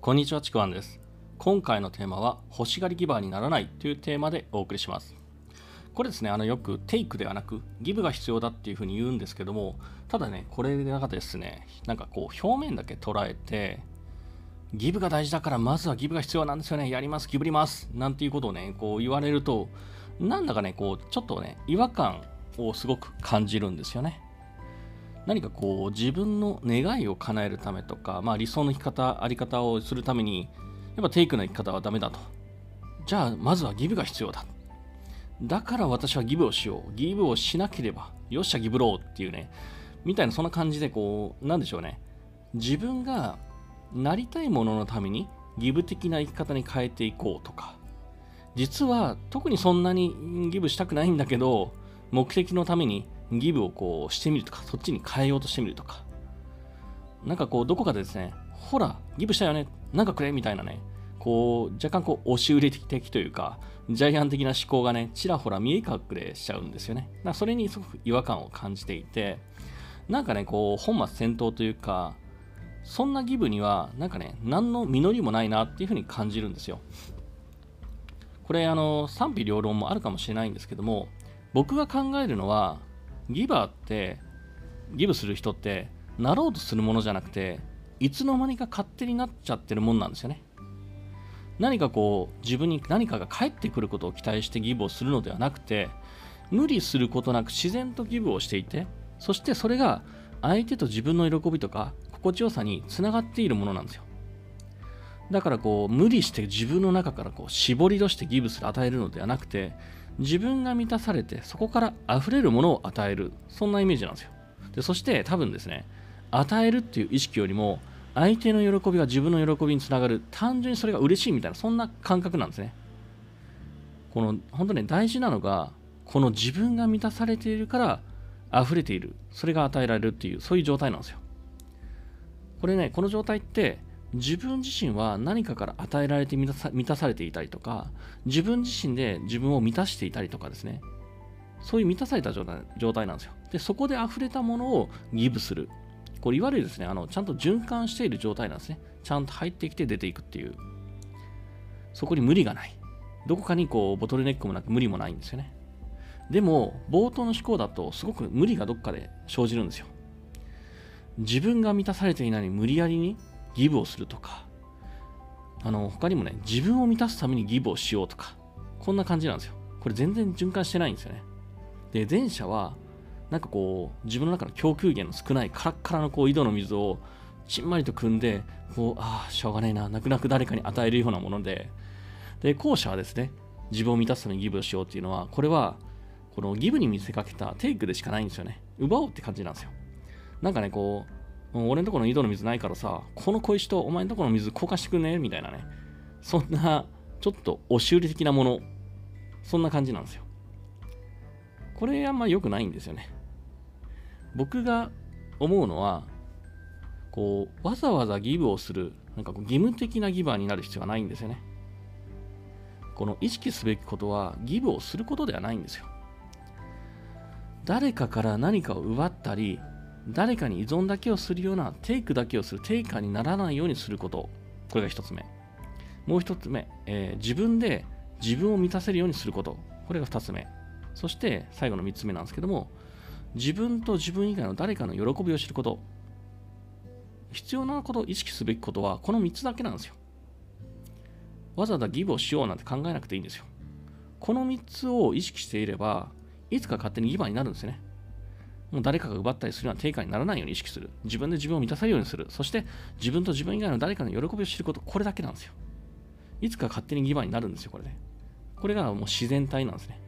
こんにちはちくわんです。今回のテーマは欲しがりギバーにならないというテーマでお送りします。これですねあのよくテイクではなくギブが必要だっていうふうに言うんですけどもただねこれがですね。なんかこう表面だけ捉えてギブが大事だからまずはギブが必要なんですよね。やりますギブりますなんていうことをねこう言われるとなんだかねこうちょっとね違和感をすごく感じるんですよね。何かこう自分の願いを叶えるためとか、まあ、理想の生き方あり方をするためにやっぱテイクな生き方はダメだと。じゃあまずはギブが必要だ。だから私はギブをしよう。ギブをしなければよっしゃギブろうっていうね。みたいなそんな感じでこうなんでしょうね。自分がなりたいもののためにギブ的な生き方に変えていこうとか。実は特にそんなにギブしたくないんだけど目的のためにギブをこうしてみるとかそっちに変えようとしてみるとか。なんかこうどこかでですねほらギブしたよねなんかくれみたいなねこう若干こう押し売り的というかジャイアン的な思考がねちらほら見え隠れしちゃうんですよね。だからそれにすごく違和感を感じていてなんかねこう本末転倒というかそんなギブにはなんかね何の実りもないなっていうふうに感じるんですよ。これあの賛否両論もあるかもしれないんですけども僕が考えるのはギバーってギブする人ってなろうとするものじゃなくていつの間にか勝手になっちゃってるもんなんですよね。何かこう自分に何かが返ってくることを期待してギブをするのではなくて無理することなく自然とギブをしていてそしてそれが相手と自分の喜びとか心地よさにつながっているものなんですよ。だからこう無理して自分の中からこう絞り出してギブする与えるのではなくて自分が満たされてそこから溢れるものを与えるそんなイメージなんですよ。でそして多分ですね与えるっていう意識よりも相手の喜びが自分の喜びにつながる単純にそれが嬉しいみたいなそんな感覚なんですね。この本当ね大事なのがこの自分が満たされているから溢れているそれが与えられるっていうそういう状態なんですよ。これねこの状態って自分自身は何かから与えられて満たさ満たされていたりとか自分自身で自分を満たしていたりとかですね。そういう満たされた状態状態なんですよ。でそこで溢れたものをギブする。これいわゆるですねあのちゃんと循環している状態なんですね。ちゃんと入ってきて出ていくっていう。そこに無理がない。どこかにこうボトルネックもなく無理もないんですよね。でも冒頭の思考だとすごく無理がどっかで生じるんですよ。自分が満たされていないのに無理やりにギブをするとか、あの、他にもね、自分を満たすためにギブをしようとか、こんな感じなんですよ。これ全然循環してないんですよね。で、前者は、なんかこう、自分の中の供給源の少ないカラッカラのこう井戸の水をちんまりと汲んで、こう、ああ、しょうがないな、泣く泣く誰かに与えるようなもので、で、後者はですね、自分を満たすためにギブをしようっていうのは、これは、このギブに見せかけたテイクでしかないんですよね。奪おうって感じなんですよ。なんかね、こう、俺のところの井戸の水ないからさ、この小石とお前のところの水交換してくんねみたいなね。そんな、ちょっと押し売り的なもの、そんな感じなんですよ。これあんま良くないんですよね。僕が思うのは、こう、わざわざギブをする、なんかこう義務的なギバーになる必要はないんですよね。この意識すべきことは、ギブをすることではないんですよ。誰かから何かを奪ったり、誰かに依存だけをするようなテイクだけをするテイカーにならないようにすること。これが1つ目。もう1つ目、えー、自分で自分を満たせるようにすること。これが2つ目。そして最後の3つ目なんですけども自分と自分以外の誰かの喜びを知ること。必要なことを意識すべきことはこの3つだけなんですよ。わざわざギブをしようなんて考えなくていいんですよ。この3つを意識していればいつか勝手にギバーになるんですよね。もう誰かが奪ったりするような定価にならないように意識する。自分で自分を満たせるようにする。そして自分と自分以外の誰かの喜びを知ること、これだけなんですよ。いつか勝手にギバーになるんですよ、これで、これがもう自然体なんですね。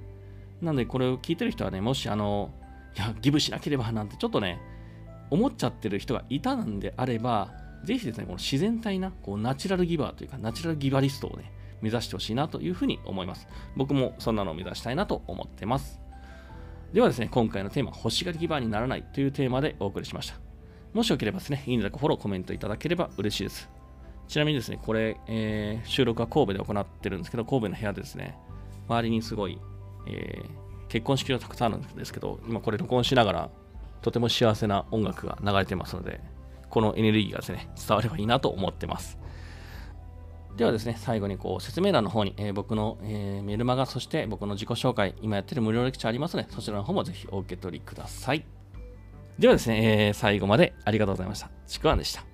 なので、これを聞いてる人はね、もしあの、いや、ギブしなければなんてちょっとね、思っちゃってる人がいたんであれば、ぜひですね、この自然体な、こう、ナチュラルギバーというか、ナチュラルギバリストをね、目指してほしいなというふうに思います。僕もそんなのを目指したいなと思ってます。ではですね、今回のテーマ、欲しがりギバーにならないというテーマでお送りしました。もしよければですね、いいねだかフォロー、コメントいただければ嬉しいです。ちなみにですね、これ、えー、収録は神戸で行ってるんですけど、神戸の部屋でですね、周りにすごい、えー、結婚式がたくさんあるんですけど、今これ録音しながら、とても幸せな音楽が流れてますので、このエネルギーがですね、伝わればいいなと思ってます。ではですね、最後にこう説明欄の方に、えー、僕の、えー、メルマガ、そして僕の自己紹介、今やってる無料レクチャーありますので、そちらの方もぜひお受け取りください。ではですね、えー、最後までありがとうございました。ちくわんでした。